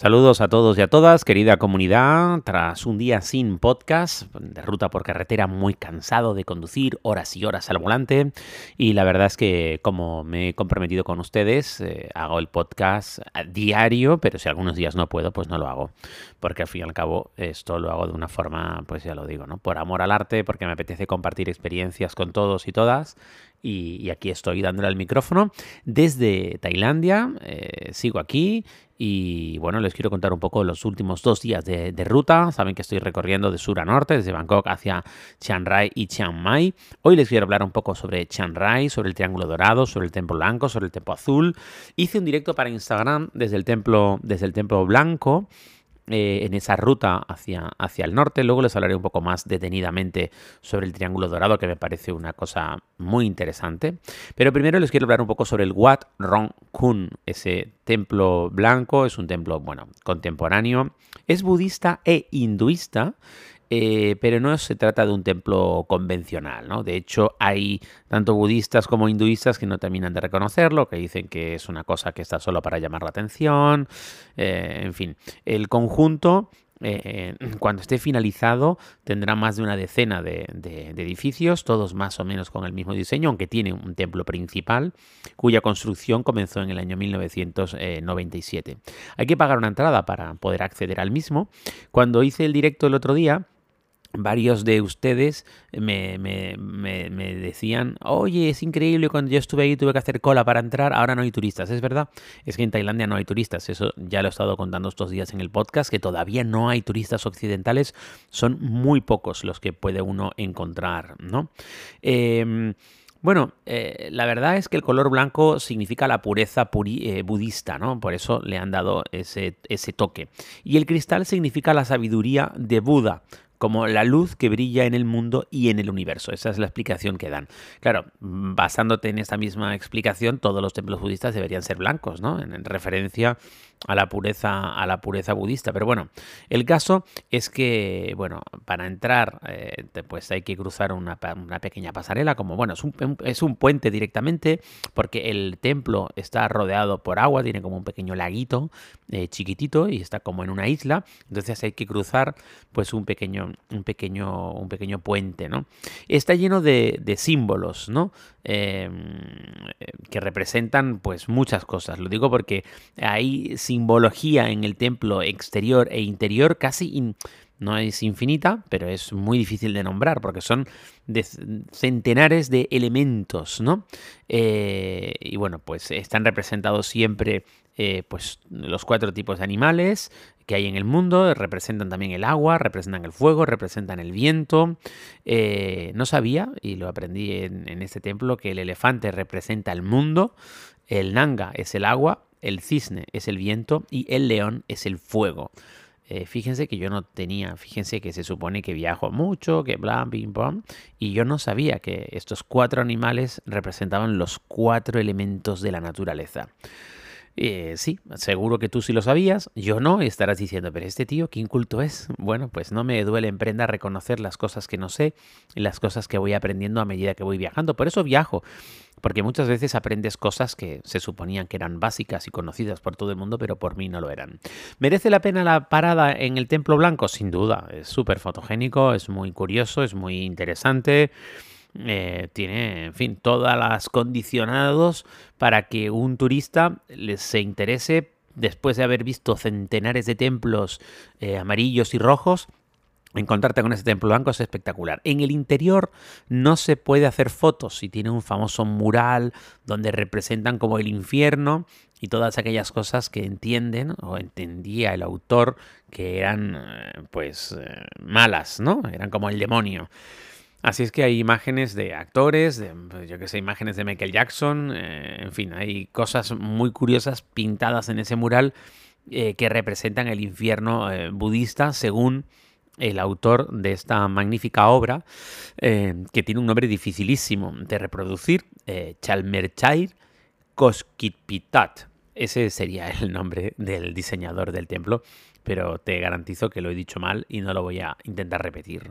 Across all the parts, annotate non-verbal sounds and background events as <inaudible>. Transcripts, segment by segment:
Saludos a todos y a todas, querida comunidad. Tras un día sin podcast, de ruta por carretera, muy cansado de conducir horas y horas al volante. Y la verdad es que, como me he comprometido con ustedes, eh, hago el podcast diario, pero si algunos días no puedo, pues no lo hago. Porque al fin y al cabo, esto lo hago de una forma, pues ya lo digo, ¿no? Por amor al arte, porque me apetece compartir experiencias con todos y todas y, aquí estoy dándole al micrófono desde Tailandia. Eh, sigo aquí y bueno, les quiero contar un poco los últimos dos días de, ruta. Saben que estoy recorriendo de sur a norte, desde Bangkok hacia Chiang Rai y Chiang Mai. Hoy les quiero hablar un poco sobre Chiang Rai, sobre el Triángulo Dorado, sobre el Templo Blanco, sobre el Templo Azul. Hice un directo para Instagram desde el Templo, desde el templo Blanco. Eh, en esa ruta hacia, hacia el norte. Luego les hablaré un poco más detenidamente sobre el Triángulo Dorado, que me parece una cosa muy interesante. Pero primero les quiero hablar un poco sobre el Wat Rong Kun, ese templo blanco, es un templo, bueno, contemporáneo. Es budista e hinduista eh, pero no se trata de un templo convencional, ¿no? De hecho, hay tanto budistas como hinduistas que no terminan de reconocerlo, que dicen que es una cosa que está solo para llamar la atención, eh, en fin, el conjunto eh, <clears throat> cuando esté finalizado tendrá más de una decena de, edificios, todos más o menos con el mismo diseño, aunque tiene un templo principal cuya construcción comenzó en el año 1997. Hay que pagar una entrada para poder acceder al mismo. Cuando hice el directo el otro día, varios de ustedes me, decían, oye, es increíble, cuando yo estuve ahí tuve que hacer cola para entrar, ahora no hay turistas, ¿es verdad? Es que en Tailandia no hay turistas, eso ya lo he estado contando estos días en el podcast, que todavía no hay turistas occidentales, son muy pocos los que puede uno encontrar, ¿no? Em, bueno, eh, la verdad es que el color blanco significa la pureza eh, budista, ¿no? Por eso le han dado ese, ese toque. Y el cristal significa la sabiduría de Buda, como la luz que brilla en el mundo y en el universo. Esa es la explicación que dan. Claro, basándote en esta misma explicación, todos los templos budistas deberían ser blancos, ¿no? En, referencia a la pureza, a la pureza budista. Pero bueno, el caso es que, bueno, para entrar, eh, pues hay que cruzar una, pequeña pasarela, como bueno, es un, es un, puente directamente, porque el templo está rodeado por agua, tiene como un pequeño laguito eh, chiquitito y está como en una isla. Entonces hay que cruzar, pues un pequeño un pequeño, un pequeño puente, ¿no? Está lleno de, símbolos, ¿no? Em, que representan pues muchas cosas. Lo digo porque hay simbología en el templo exterior e interior casi... no es infinita, pero es muy difícil de nombrar porque son de centenares de elementos, ¿no? Eh, y bueno, pues están representados siempre eh, pues los cuatro tipos de animales que hay en el mundo, representan también el agua, representan el fuego, representan el viento. Eh, no sabía, y lo aprendí en, este templo, que el elefante representa el mundo, el nanga es el agua, el cisne es el viento y el león es el fuego. Eh, fíjense que yo no tenía, fíjense que se supone que viajo mucho, que bla, bim, bam, y yo no sabía que estos cuatro animales representaban los cuatro elementos de la naturaleza. Eh, sí, seguro que tú sí lo sabías, yo no, estarás diciendo, pero este tío, ¿qué inculto es? Bueno, pues no me duele en prenda reconocer las cosas que no sé, las cosas que voy aprendiendo a medida que voy viajando. Por eso viajo, porque muchas veces aprendes cosas que se suponían que eran básicas y conocidas por todo el mundo, pero por mí no lo eran. ¿Merece la pena la parada en el Templo Blanco? Sin duda, es súper fotogénico, es muy curioso, es muy interesante. Eh, tiene, en fin, todas las condicionados para que un turista se interese después de haber visto centenares de templos eh, amarillos y rojos. Encontrarte con ese templo blanco es espectacular. En el interior no se puede hacer fotos y tiene un famoso mural donde representan como el infierno y todas aquellas cosas que entienden o entendía el autor que eran eh, pues malas, ¿no? Eran como el demonio. Así es que hay imágenes de actores, de, pues, yo que sé, imágenes de Michael Jackson, eh, en fin, hay cosas muy curiosas pintadas en ese mural eh, que representan el infierno eh, budista según el autor de esta magnífica obra, que tiene un nombre dificilísimo de reproducir, Chalmerchair Koskitpitat. Ese sería el nombre del diseñador del templo pero te garantizo que lo he dicho mal y no lo voy a intentar repetir.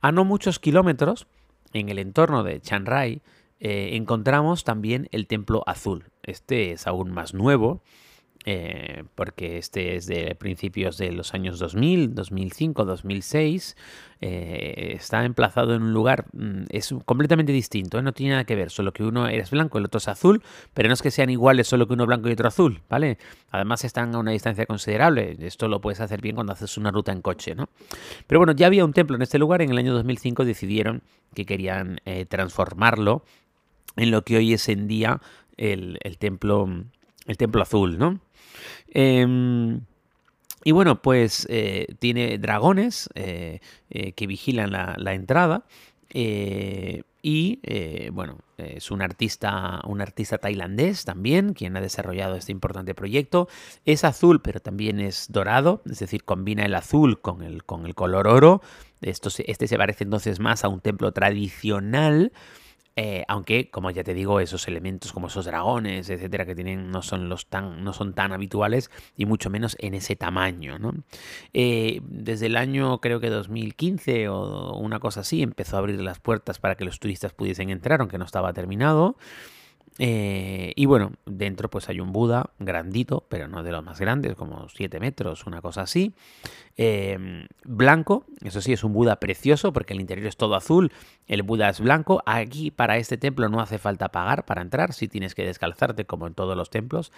A no muchos kilómetros, en el entorno de Chiang Rai, eh, encontramos también el Templo Azul. Este es aún más nuevo eh, porque este es de principios de los años 2000, 2005, 2006. está emplazado en un lugar, mm, es completamente distinto, ¿eh? no tiene nada que ver, solo que uno es blanco, el otro es azul, pero no es que sean iguales, solo que uno blanco y otro azul, ¿vale? Además están a una distancia considerable, esto lo puedes hacer bien cuando haces una ruta en coche, ¿no? Pero bueno, ya había un templo en este lugar, en el año 2005 decidieron que querían eh, transformarlo en lo que hoy es en día el templo el templo azul, ¿no? Em, y bueno, pues eh, tiene dragones eh, eh, que vigilan la, entrada. y bueno, es un artista, un artista tailandés también, quien ha desarrollado este importante proyecto. Es azul, pero también es dorado, es decir, combina el azul con el, con el color oro. Esto, este se parece entonces más a un templo tradicional eh, aunque, como ya te digo, esos elementos como esos dragones, etcétera, que tienen, no son los tan, no son tan habituales y mucho menos en ese tamaño. ¿no? Eh, desde el año, creo que 2015 o una cosa así, empezó a abrir las puertas para que los turistas pudiesen entrar, aunque no estaba terminado. Eh, y bueno, dentro pues hay un Buda grandito, pero no de los más grandes, como 7 metros, una cosa así. Em, blanco, eso sí, es un Buda precioso porque el interior es todo azul, el Buda es blanco. Aquí para este templo no hace falta pagar para entrar, si tienes que descalzarte como en todos los templos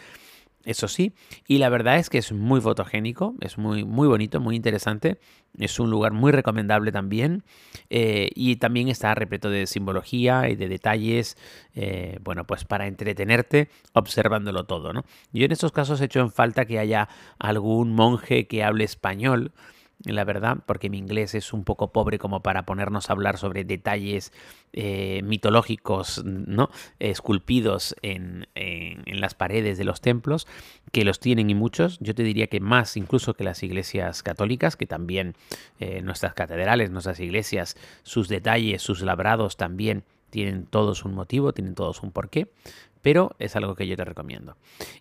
eso sí. Y la verdad es que es muy fotogénico, es muy, muy bonito, muy interesante. Es un lugar muy recomendable también. Eh, y también está repleto de simbología y de detalles, eh, bueno, pues para entretenerte observándolo todo, ¿no? Yo en estos casos he hecho en falta que haya algún monje que hable español la verdad, porque mi inglés es un poco pobre como para ponernos a hablar sobre detalles eh, mitológicos, ¿no? Esculpidos en, las paredes de los templos, que los tienen y muchos. Yo te diría que más incluso que las iglesias católicas, que también eh, nuestras catedrales, nuestras iglesias, sus detalles, sus labrados también tienen todos un motivo, tienen todos un porqué pero es algo que yo te recomiendo.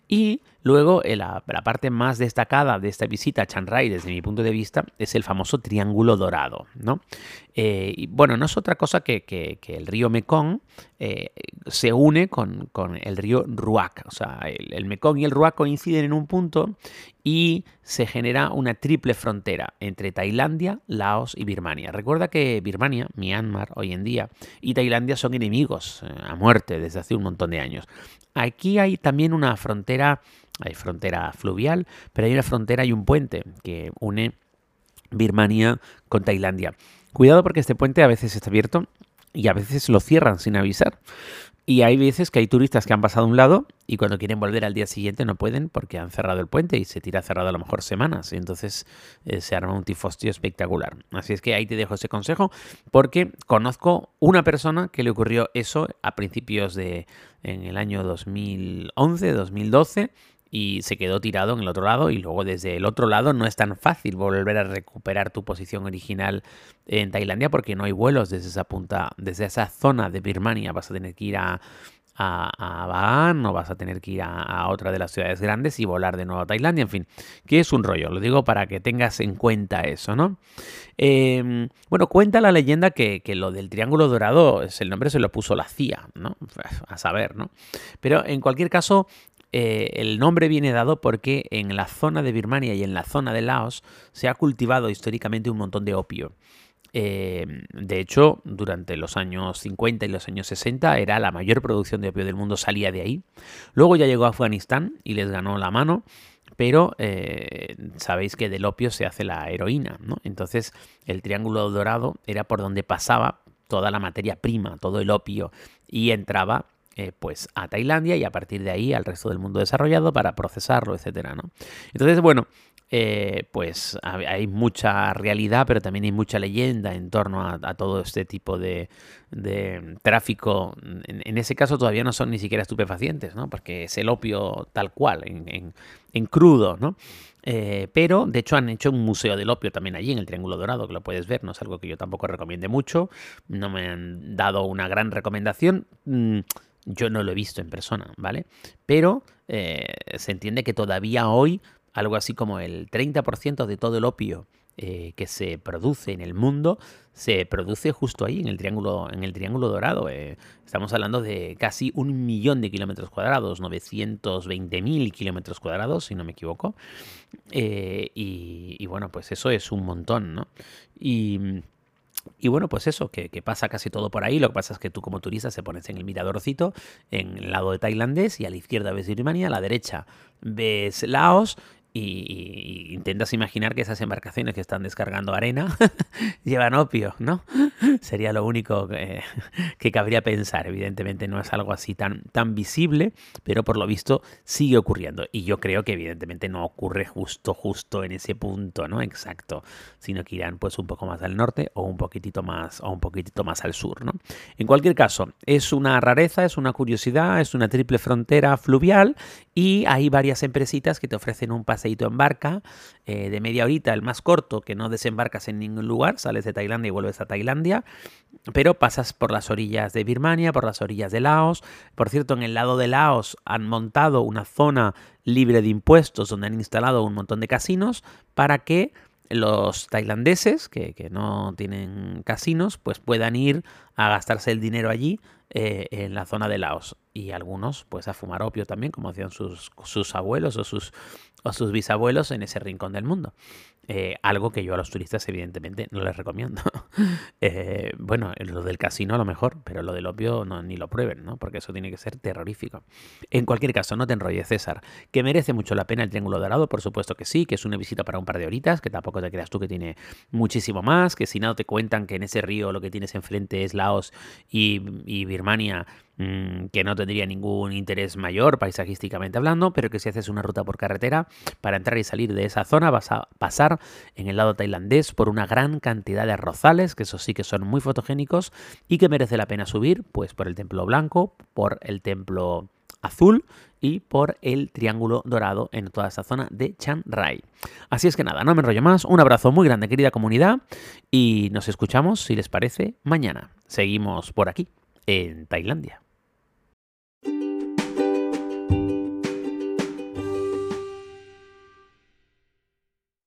Y luego la, parte más destacada de esta visita a Chiang Rai desde mi punto de vista es el famoso Triángulo Dorado. ¿no? Eh, y bueno, no es otra cosa que, el río Mekong eh, se une con, el río Ruak. O sea, el, Mekong y el Ruak coinciden en un punto y se genera una triple frontera entre Tailandia, Laos y Birmania. Recuerda que Birmania, Myanmar hoy en día, y Tailandia son enemigos a muerte desde hace un montón de años. Aquí hay también una frontera, hay frontera fluvial, pero hay una frontera y un puente que une Birmania con Tailandia. Cuidado porque este puente a veces está abierto y a veces lo cierran sin avisar. Y hay veces que hay turistas que han pasado a un lado y cuando quieren volver al día siguiente no pueden porque han cerrado el puente y se tira cerrado a lo mejor semanas. Y entonces eh, se arma un tifostio espectacular. Así es que ahí te dejo ese consejo porque conozco una persona que le ocurrió eso a principios de en el año 2011, 2012 y se quedó tirado en el otro lado y luego desde el otro lado no es tan fácil volver a recuperar tu posición original en Tailandia porque no hay vuelos desde esa punta, desde esa zona de Birmania. Vas a tener que ir a, a, Bagan o vas a tener que ir a, otra de las ciudades grandes y volar de nuevo a Tailandia. En fin, que es un rollo. Lo digo para que tengas en cuenta eso, ¿no? Em, bueno, cuenta la leyenda que, que, lo del Triángulo Dorado, es el nombre se lo puso la CIA, ¿no? <laughs> A saber, ¿no? Pero en cualquier caso, eh, el nombre viene dado porque en la zona de Birmania y en la zona de Laos se ha cultivado históricamente un montón de opio. Eh, de hecho, durante los años 50 y los años 60 era la mayor producción de opio del mundo, salía de ahí. Luego ya llegó a Afganistán y les ganó la mano, pero eh, sabéis que del opio se hace la heroína, ¿no? Entonces el triángulo dorado era por donde pasaba toda la materia prima, todo el opio, y entraba eh, pues a Tailandia y a partir de ahí al resto del mundo desarrollado para procesarlo, etcétera, ¿no? Entonces, bueno, eh, pues hay mucha realidad, pero también hay mucha leyenda en torno a, todo este tipo de, tráfico. En, ese caso todavía no son ni siquiera estupefacientes, ¿no? Porque es el opio tal cual, en, crudo, ¿no? Eh, pero de hecho han hecho un museo del opio también allí en el Triángulo Dorado, que lo puedes ver, no es algo que yo tampoco recomiende mucho, no me han dado una gran recomendación. Mm, yo no lo he visto en persona, ¿vale? Pero eh, se entiende que todavía hoy algo así como el 30% de todo el opio eh, que se produce en el mundo se produce justo ahí en el triángulo en el triángulo dorado eh. estamos hablando de casi un millón de kilómetros cuadrados 920 mil kilómetros cuadrados si no me equivoco eh, y, bueno pues eso es un montón no y y bueno, pues eso, que, pasa casi todo por ahí. Lo que pasa es que tú como turista se pones en el miradorcito, en el lado de tailandés, y a la izquierda ves Birmania, a la derecha ves Laos, y, intentas imaginar que esas embarcaciones que están descargando arena <laughs> llevan opio, ¿no? Sería lo único <laughs> que, cabría pensar. Evidentemente no es algo así tan, tan visible, pero por lo visto sigue ocurriendo. Y yo creo que evidentemente no ocurre justo, justo en ese punto, ¿no? Exacto, sino que irán pues un poco más al norte o un poquitito más, o un poquitito más al sur, ¿no? En cualquier caso, es una rareza, es una curiosidad, es una triple frontera fluvial y hay varias empresitas que te ofrecen un paseo en barca eh, de media horita, el más corto, que no desembarcas en ningún lugar, sales de Tailandia y vuelves a Tailandia, pero pasas por las orillas de Birmania, por las orillas de Laos. Por cierto, en el lado de Laos han montado una zona libre de impuestos donde han instalado un montón de casinos para que los tailandeses que, que, no tienen casinos pues puedan ir a gastarse el dinero allí eh, en la zona de Laos y algunos pues a fumar opio también como hacían sus, sus abuelos o sus, o sus bisabuelos en ese rincón del mundo. Eh, algo que yo a los turistas evidentemente no les recomiendo. <laughs> Eh, bueno, lo del casino a lo mejor, pero lo del opio no, ni lo prueben, ¿no? porque eso tiene que ser terrorífico. En cualquier caso, no te enrolles César, que merece mucho la pena el Triángulo Dorado, por supuesto que sí, que es una visita para un par de horitas, que tampoco te creas tú que tiene muchísimo más, que si no te cuentan que en ese río lo que tienes enfrente es Laos y, y Birmania Mm, que no tendría ningún interés mayor paisajísticamente hablando, pero que si haces una ruta por carretera, para entrar y salir de esa zona vas a pasar en el lado tailandés por una gran cantidad de arrozales, que eso sí que son muy fotogénicos y que merece la pena subir, pues por el templo blanco, por el templo azul y por el triángulo dorado en toda esa zona de Chiang Rai. Así es que nada, no me enrollo más. Un abrazo muy grande, querida comunidad, y nos escuchamos, si les parece, mañana. Seguimos por aquí, en Tailandia.